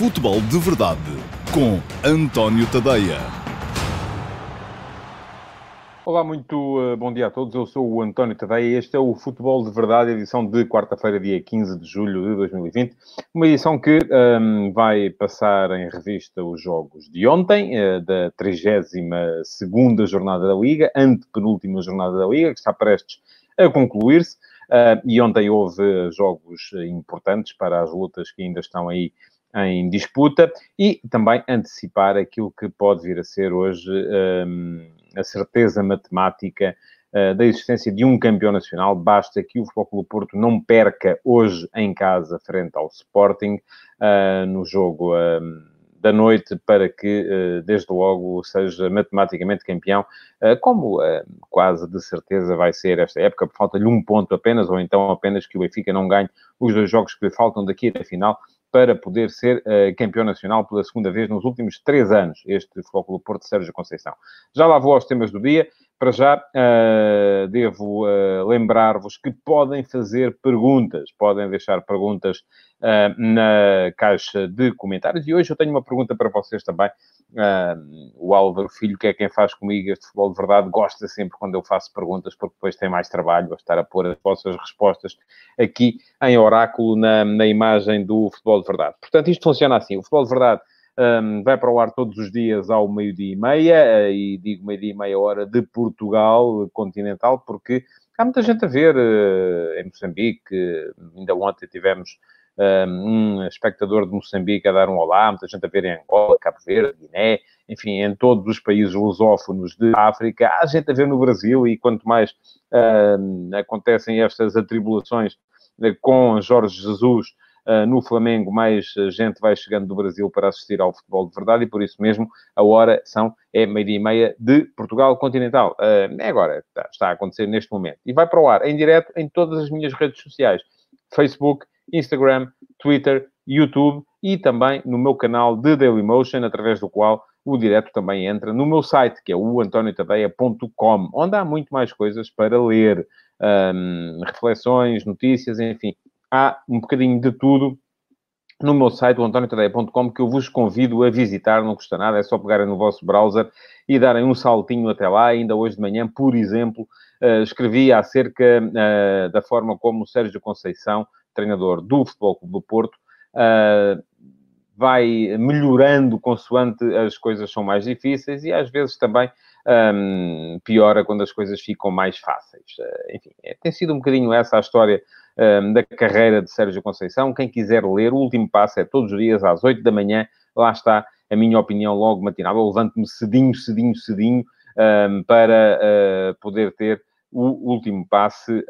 Futebol de Verdade com António Tadeia. Olá, muito uh, bom dia a todos. Eu sou o António Tadeia e este é o Futebol de Verdade, edição de quarta-feira, dia 15 de julho de 2020. Uma edição que um, vai passar em revista os jogos de ontem, uh, da 32 jornada da Liga, antepenúltima jornada da Liga, que está prestes a concluir-se. Uh, e ontem houve jogos importantes para as lutas que ainda estão aí em disputa e também antecipar aquilo que pode vir a ser hoje um, a certeza matemática uh, da existência de um campeão nacional. Basta que o Futebol Porto não perca hoje em casa frente ao Sporting uh, no jogo um, da noite para que, uh, desde logo, seja matematicamente campeão, como quase de certeza vai ser esta época. Falta-lhe um ponto apenas, ou então apenas que o Benfica não ganhe os dois jogos que lhe faltam daqui até a final para poder ser uh, campeão nacional pela segunda vez nos últimos três anos, este Futebol Clube Porto Sérgio Conceição. Já lá vou aos temas do dia. Para já, uh, devo uh, lembrar-vos que podem fazer perguntas, podem deixar perguntas na caixa de comentários. E hoje eu tenho uma pergunta para vocês também. O Álvaro Filho, que é quem faz comigo este futebol de verdade, gosta sempre quando eu faço perguntas, porque depois tem mais trabalho a estar a pôr as vossas respostas aqui em oráculo na, na imagem do futebol de verdade. Portanto, isto funciona assim. O futebol de verdade um, vai para o ar todos os dias ao meio-dia e meia, uh, e digo meio-dia e meia hora de Portugal continental, porque há muita gente a ver uh, em Moçambique. Ainda ontem tivemos um espectador de Moçambique a dar um olá, muita gente a ver em Angola, Cabo Verde, Guiné, enfim, em todos os países lusófonos de África. Há gente a ver no Brasil e quanto mais uh, acontecem estas atribulações uh, com Jorge Jesus uh, no Flamengo, mais gente vai chegando do Brasil para assistir ao futebol de verdade e por isso mesmo a hora são, é meia-dia e meia de Portugal continental. é agora, está, está a acontecer neste momento. E vai para o ar em direto em todas as minhas redes sociais. Facebook, Instagram, Twitter, YouTube e também no meu canal de Dailymotion, através do qual o direto também entra no meu site, que é o antoniotadeia.com, onde há muito mais coisas para ler, reflexões, notícias, enfim. Há um bocadinho de tudo no meu site, o antoniotadeia.com, que eu vos convido a visitar, não custa nada, é só pegarem no vosso browser e darem um saltinho até lá. Ainda hoje de manhã, por exemplo, uh, escrevi acerca uh, da forma como o Sérgio Conceição treinador do Futebol Clube do Porto, uh, vai melhorando consoante as coisas são mais difíceis e às vezes também um, piora quando as coisas ficam mais fáceis. Uh, enfim, é, tem sido um bocadinho essa a história um, da carreira de Sérgio Conceição. Quem quiser ler, o último passo é todos os dias às 8 da manhã, lá está a minha opinião logo matinal. Eu levanto-me cedinho, cedinho, cedinho um, para uh, poder ter o último passe.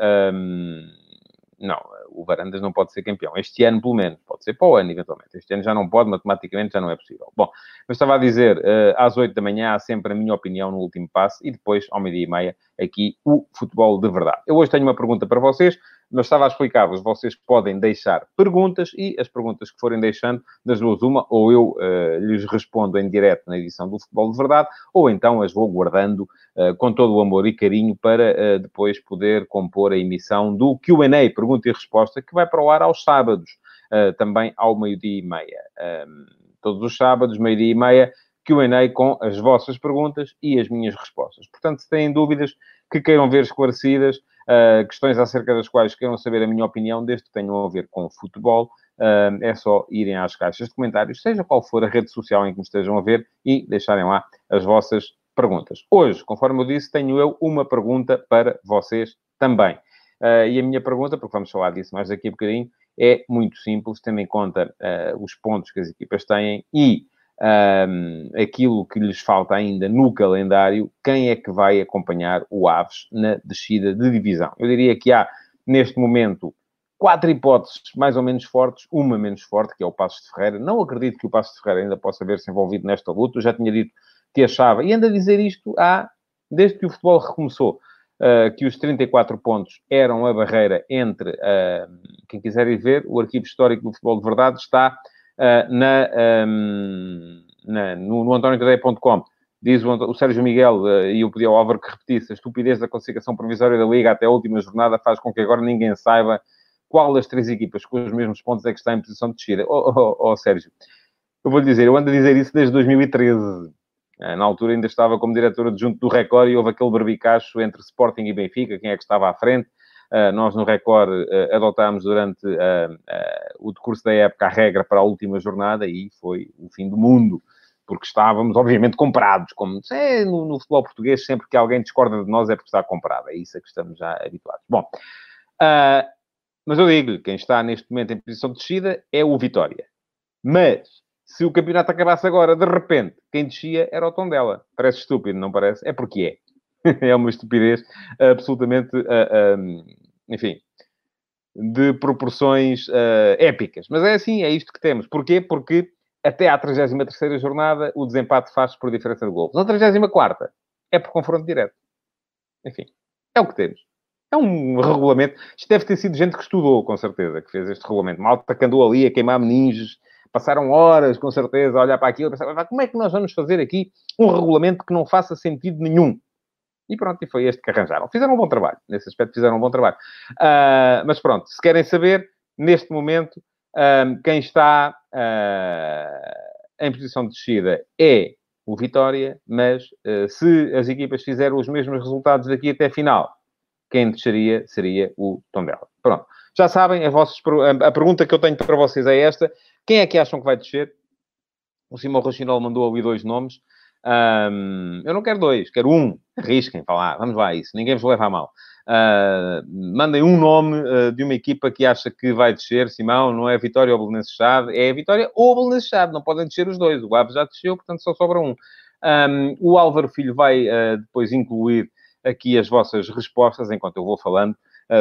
não, o Varandas não pode ser campeão. Este ano, pelo menos. Pode ser para o ano, eventualmente. Este ano já não pode, matematicamente já não é possível. Bom, eu estava a dizer, uh, às 8 da manhã há sempre a minha opinião no último passo e depois, ao meio-dia e meia, aqui o futebol de verdade. Eu hoje tenho uma pergunta para vocês mas estava a explicar-vos, vocês podem deixar perguntas e as perguntas que forem deixando, das duas uma, ou eu uh, lhes respondo em direto na edição do Futebol de Verdade, ou então as vou guardando uh, com todo o amor e carinho para uh, depois poder compor a emissão do Q&A, pergunta e resposta, que vai para o ar aos sábados, também ao meio-dia e meia. Um, todos os sábados, meio-dia e meia, Q&A com as vossas perguntas e as minhas respostas. Portanto, se têm dúvidas que queiram ver esclarecidas, uh, questões acerca das quais queiram saber a minha opinião, desde que tenham a ver com futebol, uh, é só irem às caixas de comentários, seja qual for a rede social em que me estejam a ver, e deixarem lá as vossas perguntas. Hoje, conforme eu disse, tenho eu uma pergunta para vocês também. Uh, e a minha pergunta, porque vamos falar disso mais daqui a bocadinho, é muito simples, tendo em conta uh, os pontos que as equipas têm e um, aquilo que lhes falta ainda no calendário, quem é que vai acompanhar o Aves na descida de divisão? Eu diria que há, neste momento, quatro hipóteses mais ou menos fortes, uma menos forte, que é o Passo de Ferreira. Não acredito que o Passo de Ferreira ainda possa ver-se envolvido nesta luta. Eu já tinha dito que achava, e anda a dizer isto há, desde que o futebol recomeçou, uh, que os 34 pontos eram a barreira entre, uh, quem quiser ir ver, o arquivo histórico do futebol de verdade está uh, na, um, na, no, no. Diz o, o, Sérgio Miguel, uh, e eu pedi ao Álvaro que repetisse, a estupidez da classificação provisória da Liga até a última jornada faz com que agora ninguém saiba qual das três equipas com os mesmos pontos é que está em posição de descida. Oh, oh, oh, oh Sérgio, Eu vou lhe dizer, eu ando a dizer isso desde 2013. Eh, na altura ainda estava como diretor adjunto do Record e houve aquele barbicacho entre Sporting e Benfica, quem é que estava à frente. Uh, nós no Record uh, adotámos durante uh, o decurso da época a regra para a última jornada e foi o fim do mundo, porque estávamos, obviamente, comprados. Como é, no, no, futebol português, sempre que alguém discorda de nós é porque está comprado. É isso a que estamos já habituados. Bom, mas eu digo-lhe, quem está neste momento em posição de descida é o Vitória. Mas se o campeonato acabasse agora, de repente, quem descia era o tom dela. Parece estúpido, não parece? É porque é. é uma estupidez absolutamente, uh, uh, enfim, de proporções uh, épicas. Mas é assim, é isto que temos. Porquê? Porque até à 33 jornada o desempate faz por diferença de gols. Na 34 é por confronto direto. Enfim, é o que temos. É um regulamento. Isto deve ter sido gente que estudou, com certeza, que fez este regulamento. Malta que andou ali a queimar meninges passaram horas, com certeza, a olhar para aquilo e pensar, como é que nós vamos fazer aqui um regulamento que não faça sentido nenhum? E pronto, e foi este que arranjaram. Fizeram um bom trabalho. Nesse aspecto, fizeram um bom trabalho. Uh, mas pronto, se querem saber, neste momento, uh, quem está uh, em posição de descida é o Vitória, mas se as equipas fizerem os mesmos resultados daqui até a final, quem desceria seria o Tondela. Pronto. Já sabem, a, vossas, a pergunta que eu tenho para vocês é esta. Quem é que acham que vai descer? O Simão Rochinol mandou ali dois nomes. Um, eu não quero dois, quero um. Arrisquem, lá, vamos lá isso. Ninguém vos leva a mal. Uh, mandem um nome uh, de uma equipa que acha que vai descer, Simão, não é Vitória ou Belenenses Chade, é Vitória ou Belenenses Chade, não podem descer os dois. O Aves já desceu, portanto só sobra um. um o Álvaro Filho vai uh, depois incluir aqui as vossas respostas, enquanto eu vou falando,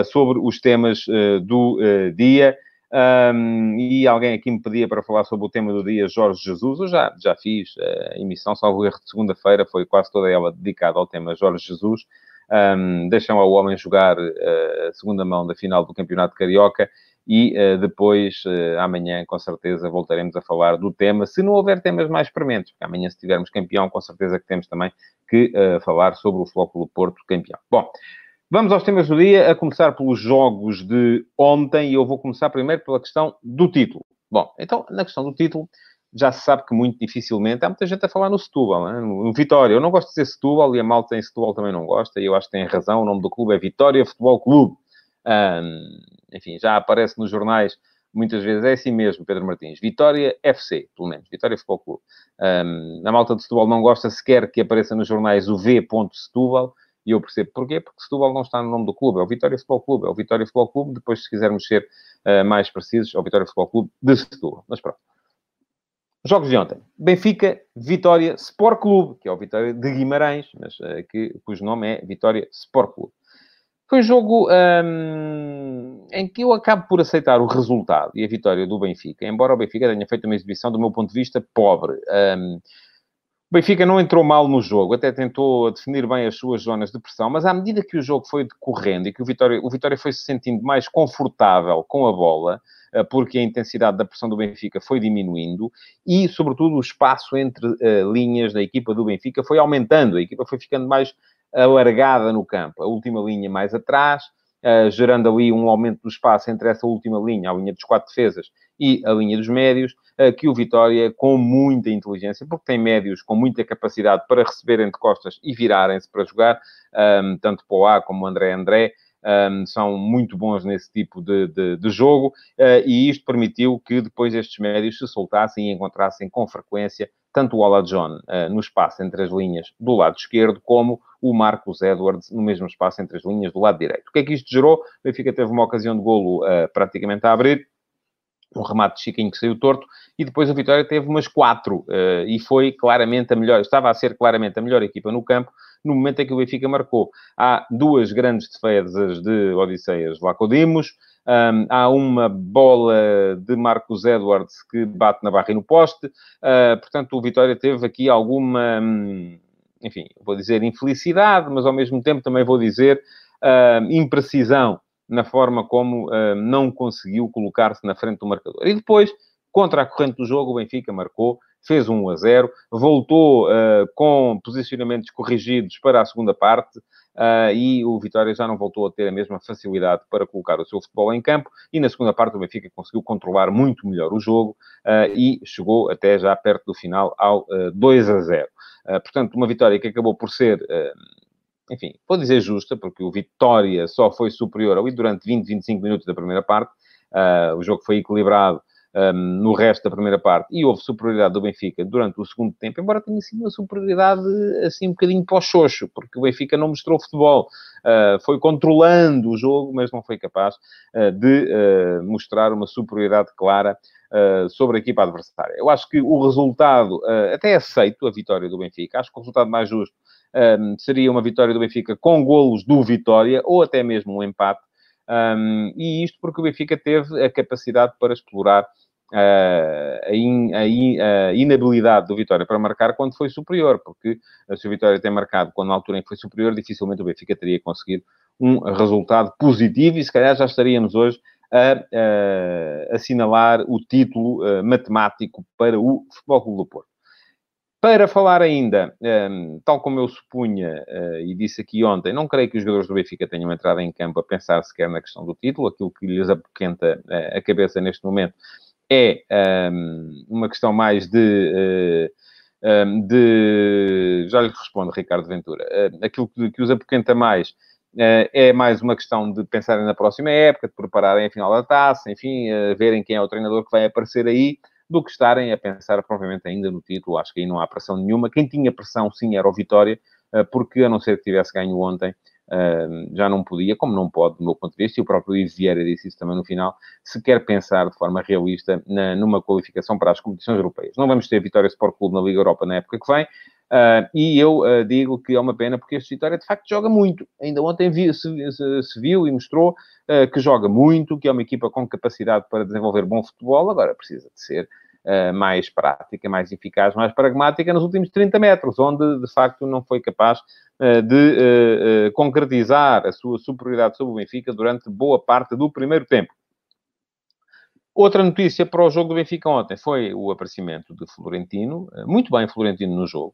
sobre os temas do dia. Um, e alguém aqui me pedia para falar sobre o tema do dia Jorge Jesus. Eu já, já fiz a emissão, salvo erro de segunda-feira, foi quase toda ela dedicada ao tema Jorge Jesus. Um, deixam ao homem jogar uh, a segunda mão da final do Campeonato Carioca e uh, depois, amanhã, com certeza, voltaremos a falar do tema, se não houver temas mais prementes, porque amanhã, se tivermos campeão, com certeza que temos também que falar sobre o Flóculo Porto campeão. Bom, Vamos aos temas do dia, a começar pelos jogos de ontem, e eu vou começar primeiro pela questão do título. Bom, então, na questão do título, já se sabe que muito dificilmente, há muita gente a falar no Setúbal, né? no Vitória. Eu não gosto de dizer Setúbal, e a malta em Setúbal também não gosta, e eu acho que tem razão, o nome do clube é Vitória Futebol Clube. Enfim, já aparece nos jornais muitas vezes, é assim mesmo, Pedro Martins. Vitória FC, pelo menos, Vitória Futebol Clube. Um, a malta de Setúbal não gosta sequer que apareça nos jornais o V. Setúbal, e eu percebo porquê, porque Setúbal não está no nome do clube, é o Vitória Futebol Clube, é o Vitória Futebol Clube, depois, se quisermos ser uh, mais precisos, é o Vitória Futebol Clube de Setúbal. Mas pronto. Jogos de ontem. Benfica, Vitória Sport Clube, que é o Vitória de Guimarães, mas uh, que, cujo nome é Vitória Sport Clube. Foi um jogo um, em que eu acabo por aceitar o resultado e a vitória do Benfica, embora o Benfica tenha feito uma exibição, do meu ponto de vista, pobre. Um, o Benfica não entrou mal no jogo, até tentou definir bem as suas zonas de pressão, mas à medida que o jogo foi decorrendo e que o Vitória, o Vitória foi se sentindo mais confortável com a bola, eh, porque a intensidade da pressão do Benfica foi diminuindo e, sobretudo, o espaço entre uh, linhas da equipa do Benfica foi aumentando, a equipa foi ficando mais alargada no campo, a última linha mais atrás, uh, gerando ali um aumento do espaço entre essa última linha, a linha dos quatro defesas, e a linha dos médios, uh, que o Vitória, com muita inteligência, porque tem médios com muita capacidade para receberem de costas e virarem-se para jogar, um, tanto Poá como André André, um, são muito bons nesse tipo de, de, de jogo, uh, e isto permitiu que depois estes médios se soltassem e encontrassem com frequência tanto o Ola John uh, no espaço entre as linhas do lado esquerdo, como o Marcos Edwards no mesmo espaço entre as linhas do lado direito. O que é que isto gerou? O Benfica teve uma ocasião de golo uh, praticamente a abrir, um remate de Chiquinho que saiu torto, e depois a Vitória teve umas quatro, uh, e foi claramente a melhor, estava a ser claramente a melhor equipa no campo, no momento em que o Benfica marcou. Há duas grandes defesas de Odisseias Lacodimos, um, há uma bola de Marcos Edwards que bate na barra e no poste, uh, portanto o Vitória teve aqui alguma... Hum, enfim, vou dizer infelicidade, mas ao mesmo tempo também vou dizer uh, imprecisão na forma como uh, não conseguiu colocar-se na frente do marcador. E depois, contra a corrente do jogo, o Benfica marcou, fez 1 a 0, voltou uh, com posicionamentos corrigidos para a segunda parte, uh, e o Vitória já não voltou a ter a mesma facilidade para colocar o seu futebol em campo, e na segunda parte o Benfica conseguiu controlar muito melhor o jogo uh, e chegou até já perto do final ao 2 a 0. portanto, uma vitória que acabou por ser enfim, vou dizer justa, porque o Vitória só foi superior ali durante 20, 25 minutos da primeira parte. Uh, o jogo foi equilibrado um, no resto da primeira parte e houve superioridade do Benfica durante o segundo tempo, embora tenha sido uma superioridade assim um bocadinho para o xoxo, porque o Benfica não mostrou futebol. Uh, foi controlando o jogo, mas não foi capaz uh, de uh, mostrar uma superioridade clara sobre a equipa adversária. Eu acho que o resultado, até aceito a vitória do Benfica, acho que o resultado mais justo um, seria uma vitória do Benfica com golos do Vitória, ou até mesmo um empate, um, e isto porque o Benfica teve a capacidade para explorar uh, a, in, a, in, a, inabilidade do Vitória para marcar quando foi superior, porque se o Vitória tem marcado quando na altura em que foi superior, dificilmente o Benfica teria conseguido um resultado positivo e se calhar já estaríamos hoje a, a assinalar o título matemático para o Futebol Clube do Porto. Para falar ainda, um, ehm, tal como eu supunha uh, e disse aqui ontem, não creio que os jogadores do Benfica tenham entrado em campo a pensar sequer na questão do título. Aquilo que lhes apoquenta uh, a cabeça neste momento é um, ehm, uma questão mais de. Uh, um, ehm, de... Já lhe respondo, Ricardo Ventura. aquilo que, que os apoquenta mais é mais uma questão de pensarem na próxima época, de prepararem a final da taça, enfim, verem quem é o treinador que vai aparecer aí do que estarem a pensar provavelmente ainda no título. Acho que aí não há pressão nenhuma. Quem tinha pressão, sim, era o Vitória, eh, porque a não ser que tivesse ganho ontem, eh, já não podia, como não pode, do meu ponto de vista, e o próprio Luís Vieira disse isso também no final, se quer pensar de forma realista numa qualificação para as competições europeias. Não vamos ter Vitória Sport Clube na Liga Europa na época que vem, Uh, e eu uh, digo que é uma pena porque este Vitória de facto joga muito. Ainda ontem vi, se, se, se, viu e mostrou uh, que joga muito, que é uma equipa com capacidade para desenvolver bom futebol. Agora precisa de ser mais prática, mais eficaz, mais pragmática nos últimos 30 metros, onde de facto não foi capaz de concretizar a sua superioridade sobre o Benfica durante boa parte do primeiro tempo. Outra notícia para o jogo do Benfica ontem foi o aparecimento de Florentino, muito bem Florentino no jogo.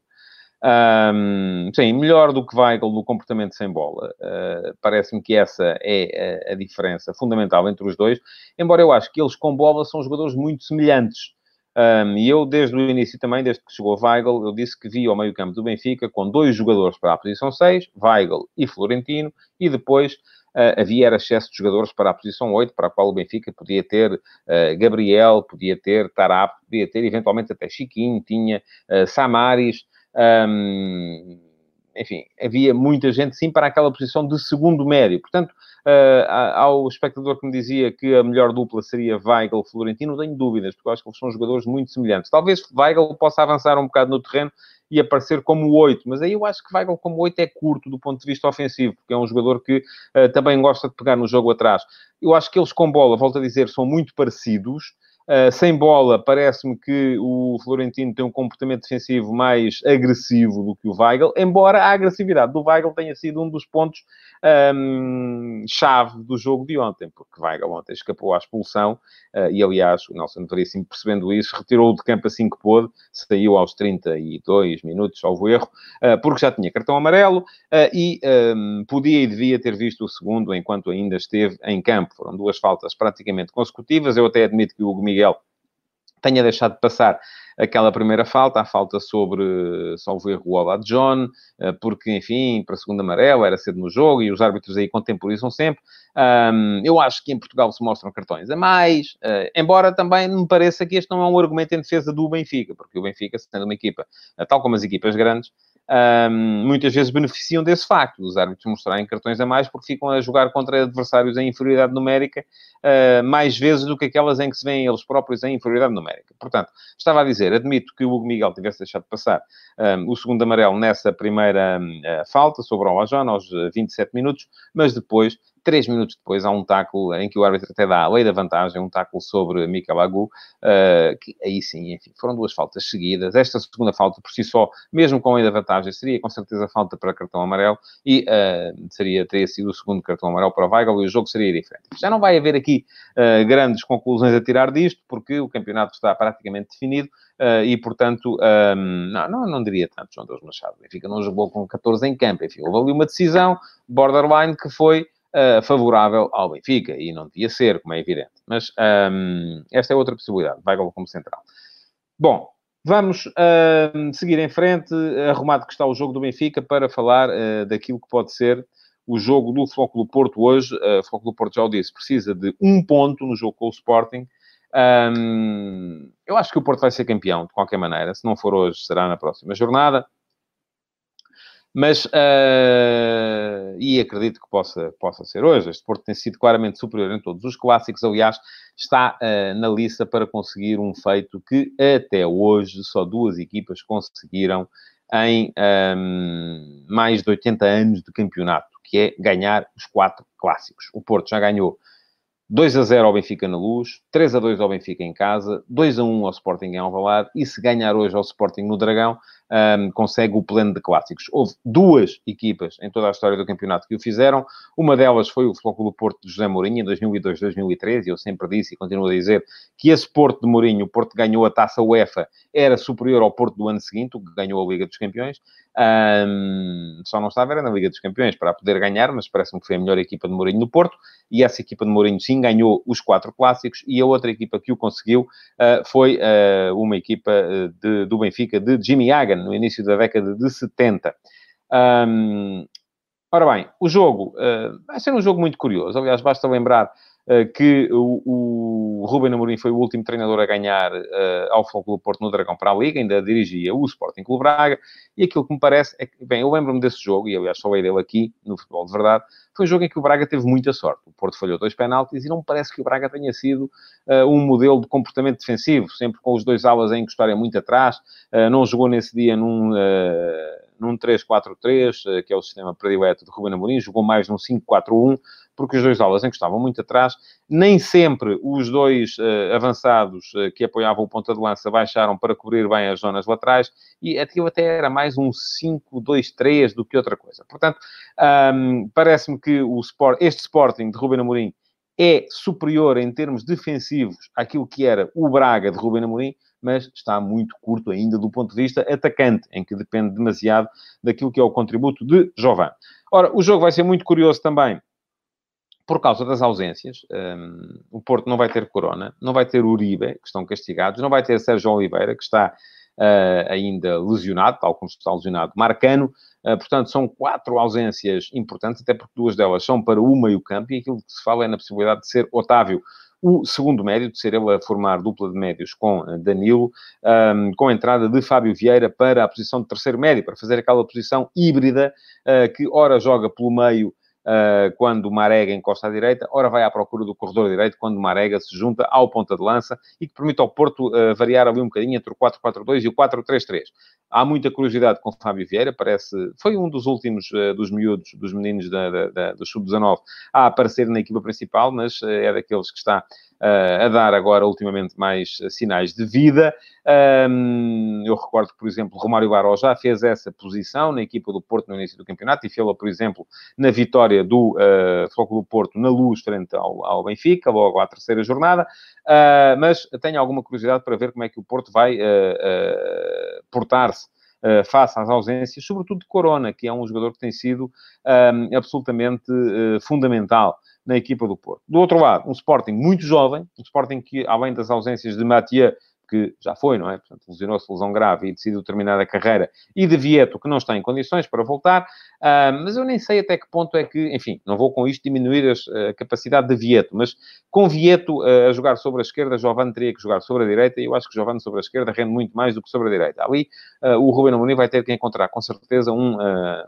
Um, sim, melhor do que Weigl no comportamento sem bola. Uh, Parece-me que essa é a, a, diferença fundamental entre os dois, embora eu acho que eles com bola são jogadores muito semelhantes. Um, e eu, desde o início também, desde que chegou Weigl, eu disse que vi ao meio campo do Benfica com dois jogadores para a posição 6, Weigl e Florentino, e depois uh, havia era excesso de jogadores para a posição 8, para a qual o Benfica podia ter uh, Gabriel, podia ter Tarap, podia ter eventualmente até Chiquinho, tinha uh, Samaris, um, enfim, havia muita gente sim para aquela posição de segundo médio. Portanto, uh, ao espectador que me dizia que a melhor dupla seria Weigl-Florentino, não tenho dúvidas, porque eu acho que eles são jogadores muito semelhantes. Talvez Weigl possa avançar um bocado no terreno e aparecer como 8, mas aí eu acho que Weigl como 8 é curto do ponto de vista ofensivo, porque é um jogador que uh, também gosta de pegar no jogo atrás. Eu acho que eles com bola, volto a dizer, são muito parecidos, Uh, sem bola, parece-me que o Florentino tem um comportamento defensivo mais agressivo do que o Weigl, embora a agressividade do Weigl tenha sido um dos pontos um, chave do jogo de ontem, porque Weigl ontem escapou à expulsão uh, e, aliás, o Nelson Veríssimo, percebendo isso, retirou-o de campo assim que pôde, saiu aos 32 minutos, salvo erro, uh, porque já tinha cartão amarelo e um, podia e devia ter visto o segundo enquanto ainda esteve em campo. Foram duas faltas praticamente consecutivas. Eu até admito que o Hugo Miguel tenha deixado de passar aquela primeira falta, a falta sobre, salvo o Ola John, eh, porque, enfim, para a segunda amarela era cedo no jogo e os árbitros aí contemporizam sempre. Eu acho que em Portugal se mostram cartões a mais, uh, embora também me pareça que este não é um argumento em defesa do Benfica, porque o Benfica, sendo uma equipa, tal como as equipas grandes, um, muitas vezes beneficiam desse facto, os árbitros mostrarem cartões a mais, porque ficam a jogar contra adversários em inferioridade numérica uh, mais vezes do que aquelas em que se veem eles próprios em inferioridade numérica. Portanto, estava a dizer, admito que o Hugo Miguel tivesse deixado de passar um, o segundo amarelo nessa primeira uh, falta sobre o Alajón, aos 27 minutos, mas depois Três minutos depois há um tackle em que o árbitro até dá a lei da vantagem, um tackle sobre Mika Agu, uh, que aí sim, enfim, foram duas faltas seguidas. Esta segunda falta, por si só, mesmo com a lei da vantagem, seria com certeza falta para cartão amarelo e uh, seria, teria sido o segundo cartão amarelo para o Weigl e o jogo seria diferente. Já não vai haver aqui uh, grandes conclusões a tirar disto, porque o campeonato está praticamente definido. Uh, e, portanto, um, não, não, não diria tanto, João Deus Machado. O Benfica não jogou com 14 em campo. Enfim, houve ali uma decisão borderline que foi uh, favorável ao Benfica e não devia ser, como é evidente. Mas um, esta é outra possibilidade. Vai como central. Bom, vamos uh, seguir em frente, arrumado que está o jogo do Benfica, para falar uh, daquilo que pode ser o jogo do Flóculo Porto hoje. Uh, o Flóculo Porto já o disse, precisa de um ponto no jogo com o Sporting. Um, eu acho que o Porto vai ser campeão, de qualquer maneira. Se não for hoje, será na próxima jornada. Mas, uh, e acredito que possa, possa ser hoje. Este Porto tem sido claramente superior em todos os clássicos. Aliás, está uh, na lista para conseguir um feito que até hoje só duas equipas conseguiram em um, mais de 80 anos de campeonato, que é ganhar os quatro clássicos. O Porto já ganhou 2 a 0 ao Benfica na Luz, 3 a 2 ao Benfica em casa, 2 a 1 ao Sporting em Alvalade e se ganhar hoje ao Sporting no Dragão, um, consegue o pleno de clássicos. Houve duas equipas em toda a história do campeonato que o fizeram. Uma delas foi o Flóculo Porto de José Mourinho em 2002-2013 e eu sempre disse e continuo a dizer que esse Porto de Mourinho, o Porto ganhou a Taça UEFA, era superior ao Porto do ano seguinte, o que ganhou a Liga dos Campeões. Um, só não estava era na Liga dos Campeões para poder ganhar, mas parece-me que foi a melhor equipa de Mourinho no Porto. E essa equipa de Mourinho sim ganhou os quatro clássicos. E a outra equipa que o conseguiu uh, foi uh, uma equipa uh, de, do Benfica de Jimmy Hagan, no início da década de 70. Um, ora bem, o jogo vai ser um jogo muito curioso. Aliás, basta lembrar eh, que o, o Ruben Amorim foi o último treinador a ganhar uh, ao Futebol Porto no Dragão para a Liga, ainda dirigia o Sporting Clube Braga, e aquilo que me parece é que, bem, eu lembro-me desse jogo, e aliás falei dele aqui no Futebol de Verdade, foi um jogo em que o Braga teve muita sorte. O Porto falhou dois penaltis e não me parece que o Braga tenha sido uh, um modelo de comportamento defensivo, sempre com os dois alas a encostarem muito atrás, uh, não jogou nesse dia num num 3-4-3, que é o sistema predileto de Ruben Amorim, jogou mais num 5-4-1, porque os dois alas encostavam muito atrás. Nem sempre os dois uh, avançados uh, que apoiavam o ponta de lança baixaram para cobrir bem as zonas laterais e aquilo até era mais um 5-2-3 do que outra coisa. Portanto, um, parece-me que o sport, este Sporting de Ruben Amorim é superior em termos defensivos àquilo que era o Braga de Ruben Amorim, mas está muito curto ainda do ponto de vista atacante, em que depende demasiado daquilo que é o contributo de Jovan. Ora, o jogo vai ser muito curioso também por causa das ausências. Um, o Porto não vai ter Corona, não vai ter Uribe, que estão castigados, não vai ter Sérgio Oliveira, que está uh, ainda lesionado, tal como está lesionado Marcano. Uh, portanto, são quatro ausências importantes, até porque duas delas são para o meio-campo, e aquilo que se fala é na possibilidade de ser Otávio o segundo médio, de ser ele a formar dupla de médios com Danilo, um, com a entrada de Fábio Vieira para a posição de terceiro médio, para fazer aquela posição híbrida uh, que ora joga pelo meio uh, quando o Marega encosta à direita, ora vai à procura do corredor direito quando o Marega se junta ao ponta de lança e que permite ao Porto uh, variar ali um bocadinho entre o 4-4-2 e o 4-3-3. Há muita curiosidade com o Fábio Vieira, parece... Foi um dos últimos uh, dos miúdos, dos meninos da, da, da, do Sub-19 a aparecer na equipa principal, mas é daqueles que está uh, a dar agora, ultimamente, mais sinais de vida. Um, eu recordo que, por exemplo, Romário Baró já fez essa posição na equipa do Porto no início do campeonato e fez-la, por exemplo, na vitória do uh, do Porto na luz frente ao, ao Benfica, logo à terceira jornada. Uh, mas tenho alguma curiosidade para ver como é que o Porto vai uh, portar-se uh, face às ausências, sobretudo de Corona, que é um jogador que tem sido um, absolutamente fundamental na equipa do Porto. Do outro lado, um Sporting muito jovem, um Sporting que, além das ausências de Mathieu que já foi, não é? Portanto, lesionou-se lesão grave e decidiu terminar a carreira, e de Vieto, que não está em condições para voltar, uh, mas eu nem sei até que ponto é que, enfim, não vou com isto diminuir a capacidade de Vieto, mas com Vieto uh, a jogar sobre a esquerda, Giovanni teria que jogar sobre a direita, e eu acho que Giovanni sobre a esquerda rende muito mais do que sobre a direita. Ali, uh, o Ruben Amorim vai ter que encontrar, com certeza, um,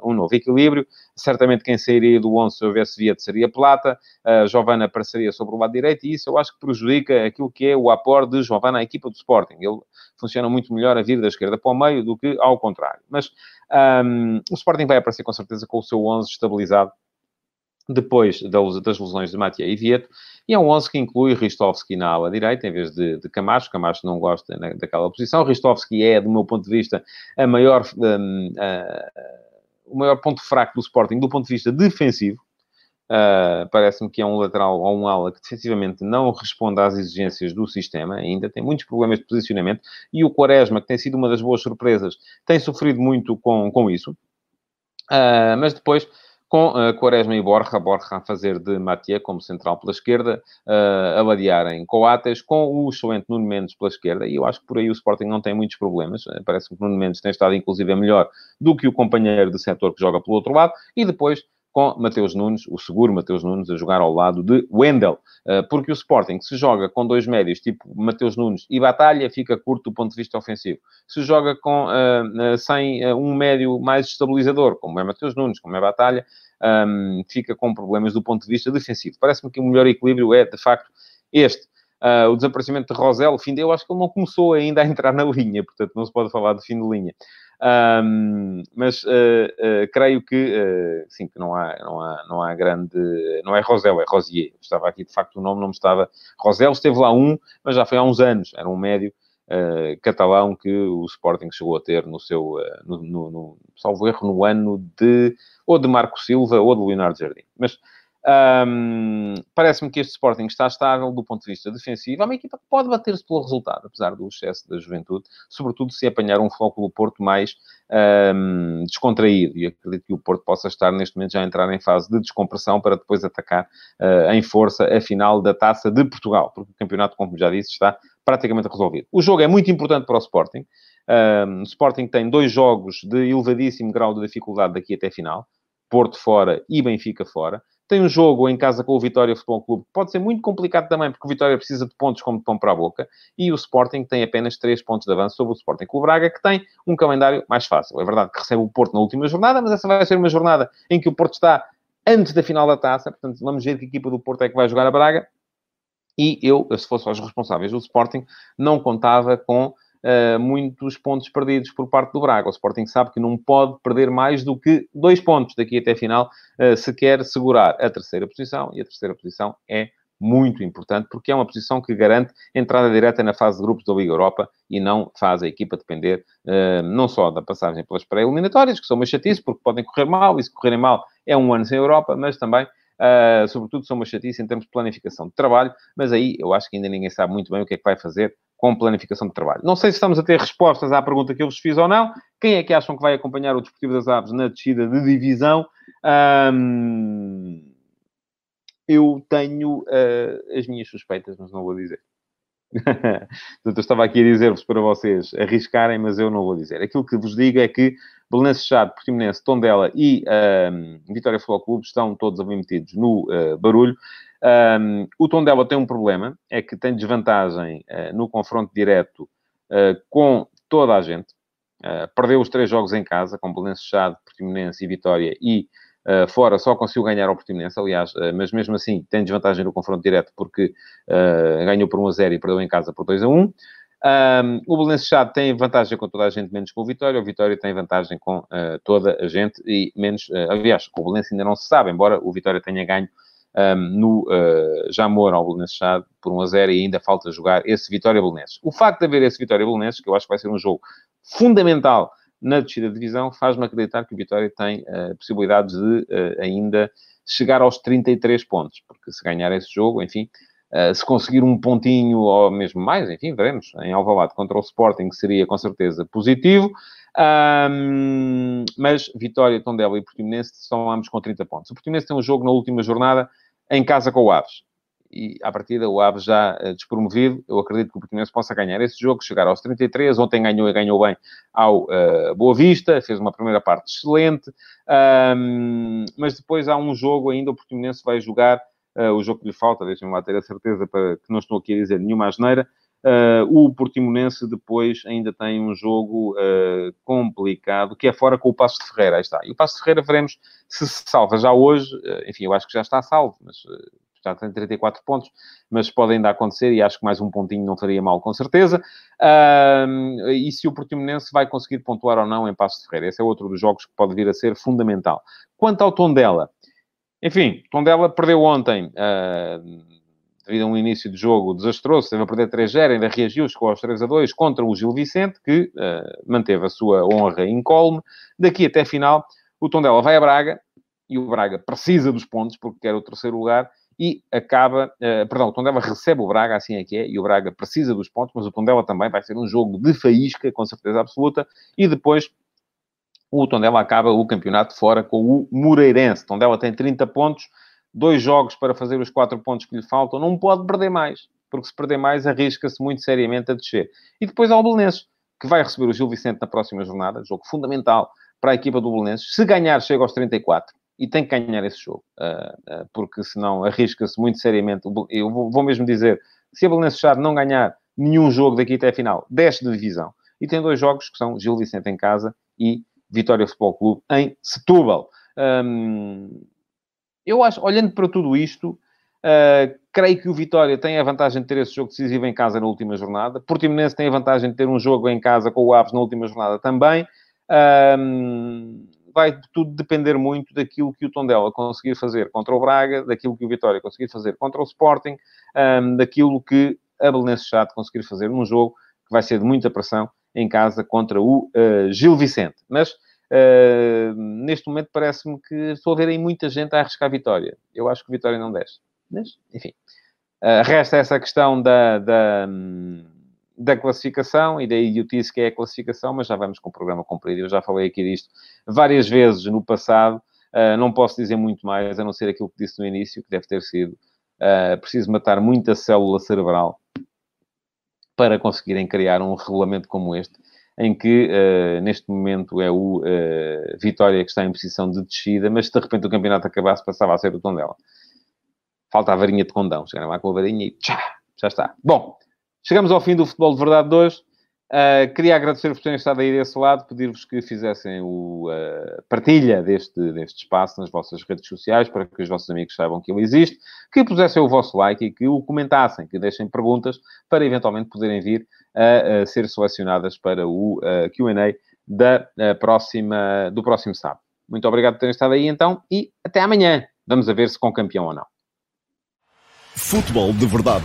um novo equilíbrio, certamente quem sairia do 11 se houvesse Vieto seria Plata, uh, Giovanni apareceria sobre o lado direito, e isso eu acho que prejudica aquilo que é o aporte de Giovanni à equipa do Sporting. Ele funciona muito melhor a vir da esquerda para o meio do que ao contrário. Mas um, o Sporting vai aparecer com certeza com o seu 11 estabilizado depois das lesões de Matia e Vieto, e é um 11 que inclui Ristovski na ala direita, em vez de, de Camacho. Camacho não gosta né, daquela posição. Ristovski é, do meu ponto de vista, a maior, um, o maior ponto fraco do Sporting do ponto de vista defensivo. Uh, Parece-me que é um lateral ou um ala que defensivamente não responde às exigências do sistema, ainda tem muitos problemas de posicionamento. E o Quaresma, que tem sido uma das boas surpresas, tem sofrido muito com, com isso. Uh, mas depois com uh, Quaresma e Borja, Borja a fazer de Matia como central pela esquerda, uh, a ladearem Coates, com o excelente Nuno Mendes pela esquerda, e eu acho que por aí o Sporting não tem muitos problemas, uh, parece que Nuno Mendes tem estado inclusive melhor do que o companheiro de setor que joga pelo outro lado, e depois com Mateus Nunes, o seguro Mateus Nunes, a jogar ao lado de Wendel. Eh, porque o Sporting, se joga com dois médios, tipo Mateus Nunes e Batalha, fica curto do ponto de vista ofensivo. Se joga com, uh, sem uh, um médio mais estabilizador, como é Mateus Nunes, como é Batalha, fica com problemas do ponto de vista defensivo. Parece-me que o melhor equilíbrio é, de facto, este. Uh, o desaparecimento de Rosel, fim de, eu acho que ele não começou ainda a entrar na linha, portanto não se pode falar de fim de linha. Um, mas uh, uh, creio que, uh, sim, que não há, não, há, não há grande... Não é Rosel, é Rosier. Estava aqui, de facto, o nome não me estava... Rosel esteve lá um, mas já foi há uns anos. Era um médio catalão que o Sporting chegou a ter no seu... no, no, no, salvo erro, no ano de... Ou de Marco Silva ou de Leonardo Jardim. Mas um, Parece-me que este Sporting está estável do ponto de vista defensivo. É uma equipa que pode bater-se pelo resultado, apesar do excesso da juventude, sobretudo se apanhar um do Porto mais um, descontraído. E acredito que o Porto possa estar neste momento já a entrar em fase de descompressão para depois atacar uh, em força a final da taça de Portugal, porque o campeonato, como já disse, está praticamente resolvido. O jogo é muito importante para o Sporting. Um, o Sporting tem dois jogos de elevadíssimo grau de dificuldade daqui até a final. Porto fora e Benfica fora. Tem um jogo em casa com o Vitória Futebol Clube, que pode ser muito complicado também, porque o Vitória precisa de pontos como de pão para a boca, e o Sporting tem apenas 3 pontos de avanço sobre o Sporting Clube Braga, que tem um calendário mais fácil. É verdade que recebe o Porto na última jornada, mas essa vai ser uma jornada em que o Porto está antes da final da taça, portanto, vamos ver que equipa do Porto é que vai jogar a Braga. E eu, se fosse aos responsáveis do Sporting, não contava com uh, muitos pontos perdidos por parte do Braga. O Sporting sabe que não pode perder mais do que dois pontos daqui até a final uh, se quer segurar a terceira posição, e a terceira posição é muito importante, porque é uma posição que garante entrada direta na fase de grupos da Liga Europa e não faz a equipa depender uh, não só da passagem pelas pré-eliminatórias, que são uma chatice, porque podem correr mal, e se correrem mal é um ano sem Europa, mas também, uh, sobretudo, são uma chatice em termos de planificação de trabalho, mas aí eu acho que ainda ninguém sabe muito bem o que é que vai fazer com planificação de trabalho. Não sei se estamos a ter respostas à pergunta que eu vos fiz ou não. Quem é que acham que vai acompanhar o Desportivo das Aves na descida de divisão? Um, eu tenho uh, as minhas suspeitas, mas não vou dizer. Portanto, eu estava aqui a dizer-vos para vocês arriscarem, mas eu não vou dizer. Aquilo que vos digo é que Belenenses Chade, Portimonense, Tondela e um, Vitória Futebol Clube estão todos metidos no uh, barulho. Um, o Tondela tem um problema, é que tem desvantagem uh, no confronto direto uh, com toda a gente. Uh, perdeu os três jogos em casa, com Belenenses Chade, Portimonense e Vitória, e fora só conseguiu ganhar ao Portimonense, aliás, mas mesmo assim tem desvantagem no confronto direto porque ganhou por 1 a 0 e perdeu em casa por 2 a 1. Um, o Belenenses Chade tem vantagem com toda a gente, menos com o Vitória. O Vitória tem vantagem com uh, toda a gente e menos... Uh, aliás, o Belenenses ainda não se sabe, embora o Vitória tenha ganho um, no uh, Jamor ao Belenenses Chade por 1 a 0 e ainda falta jogar esse Vitória Belenenses. O facto de haver esse Vitória Belenenses, que eu acho que vai ser um jogo fundamental na descida de divisão, faz-me acreditar que o Vitória tem uh, possibilidades de ainda chegar aos 33 pontos, porque se ganhar esse jogo, enfim, uh, se conseguir um pontinho ou mesmo mais, enfim, veremos, em Alvalade contra o Sporting seria com certeza positivo, um, mas Vitória, Tondela e Portimonense são ambos com 30 pontos. O Portimonense tem um jogo na última jornada em casa com o Aves. E, à partida, o Aves já uh, despromovido. Eu acredito que o Portimonense possa ganhar esse jogo, chegar aos 33. Ontem ganhou e ganhou bem ao uh, Boa Vista. Fez uma primeira parte excelente. Um, mas depois há um jogo ainda. O Portimonense vai jogar uh, o jogo que lhe falta. Deixem-me lá ter a certeza para que não estou aqui a dizer nenhuma asneira. Uh, o Portimonense depois ainda tem um jogo uh, complicado, que é fora com o Passo de Ferreira. Aí está. E o Passo de Ferreira veremos se se salva já hoje. Uh, enfim, eu acho que já está salvo, mas já tem 34 pontos, mas pode ainda acontecer e acho que mais um pontinho não faria mal, com certeza. e se o Portimonense vai conseguir pontuar ou não em Passo de Ferreira. Esse é outro dos jogos que pode vir a ser fundamental. Quanto ao tom dela, Enfim, Tondela perdeu ontem, uh, devido a um início de jogo desastroso, teve a perder 3-0, ainda reagiu, chegou aos 3-2 contra o Gil Vicente, que uh, manteve a sua honra incólume. Daqui até a final, o Tondela vai a Braga, e o Braga precisa dos pontos, porque quer o terceiro lugar, e acaba, uh, perdão, o Tondela recebe o Braga, assim é que é, e o Braga precisa dos pontos, mas o Tondela também vai ser um jogo de faísca, com certeza absoluta, e depois o Tondela acaba o campeonato fora com o Moreirense. Tondela tem 30 pontos, dois jogos para fazer os quatro pontos que lhe faltam, não pode perder mais, porque se perder mais arrisca-se muito seriamente a descer. E depois ao Belenenses, que vai receber o Gil Vicente na próxima jornada, jogo fundamental para a equipa do Belenenses. Se ganhar, chega aos 34 e tem que ganhar esse jogo, ah, ah, porque senão arrisca-se muito seriamente. Eu vou mesmo dizer, se a Belenenses não ganhar nenhum jogo daqui até a final, desce de divisão. E tem dois jogos que são Gil Vicente em casa e Vitória Futebol Clube em Setúbal. Hum, eu acho, olhando para tudo isto, uh, creio que o Vitória tem a vantagem de ter esse jogo decisivo em casa na última jornada. Portimonense tem a vantagem de ter um jogo em casa com o Aves na última jornada também. Um, vai tudo depender muito daquilo que o Tondela conseguir fazer contra o Braga, daquilo que o Vitória conseguir fazer contra o Sporting, um, daquilo que a Belenense Chato conseguir fazer num jogo que vai ser de muita pressão em casa contra o uh, Gil Vicente. Mas uh, neste momento parece-me que estou a ver aí muita gente a arriscar a vitória. Eu acho que vitória não desce. Mas, enfim. Uh, resta essa questão da, da, da classificação e da idiotice que é a classificação, mas já vamos com o programa comprido. Eu já falei aqui disto várias vezes no passado. Não posso dizer muito mais, a não ser aquilo que disse no início, que deve ter sido preciso matar muita célula cerebral para conseguirem criar um regulamento como este, em que uh, neste momento é o uh, Vitória que está em posição de descida, mas se de repente o campeonato acabasse, passava a ser o tom dela. Falta a varinha de condão. Chegaram lá com a varinha e tchá, já está. Bom, chegamos ao fim do Futebol de Verdade de hoje. Uh, queria agradecer-vos por terem estado aí desse lado, pedir-vos que fizessem o uh, partilha deste, deste espaço nas vossas redes sociais, para que os vossos amigos saibam que ele existe, que pusessem o vosso like e que o comentassem, que deixem perguntas para eventualmente poderem vir a, a ser selecionadas para o uh, Q&A da próxima, do próximo sábado. Muito obrigado por terem estado aí então e até amanhã. Vamos a ver se com campeão ou não. Futebol de Verdade,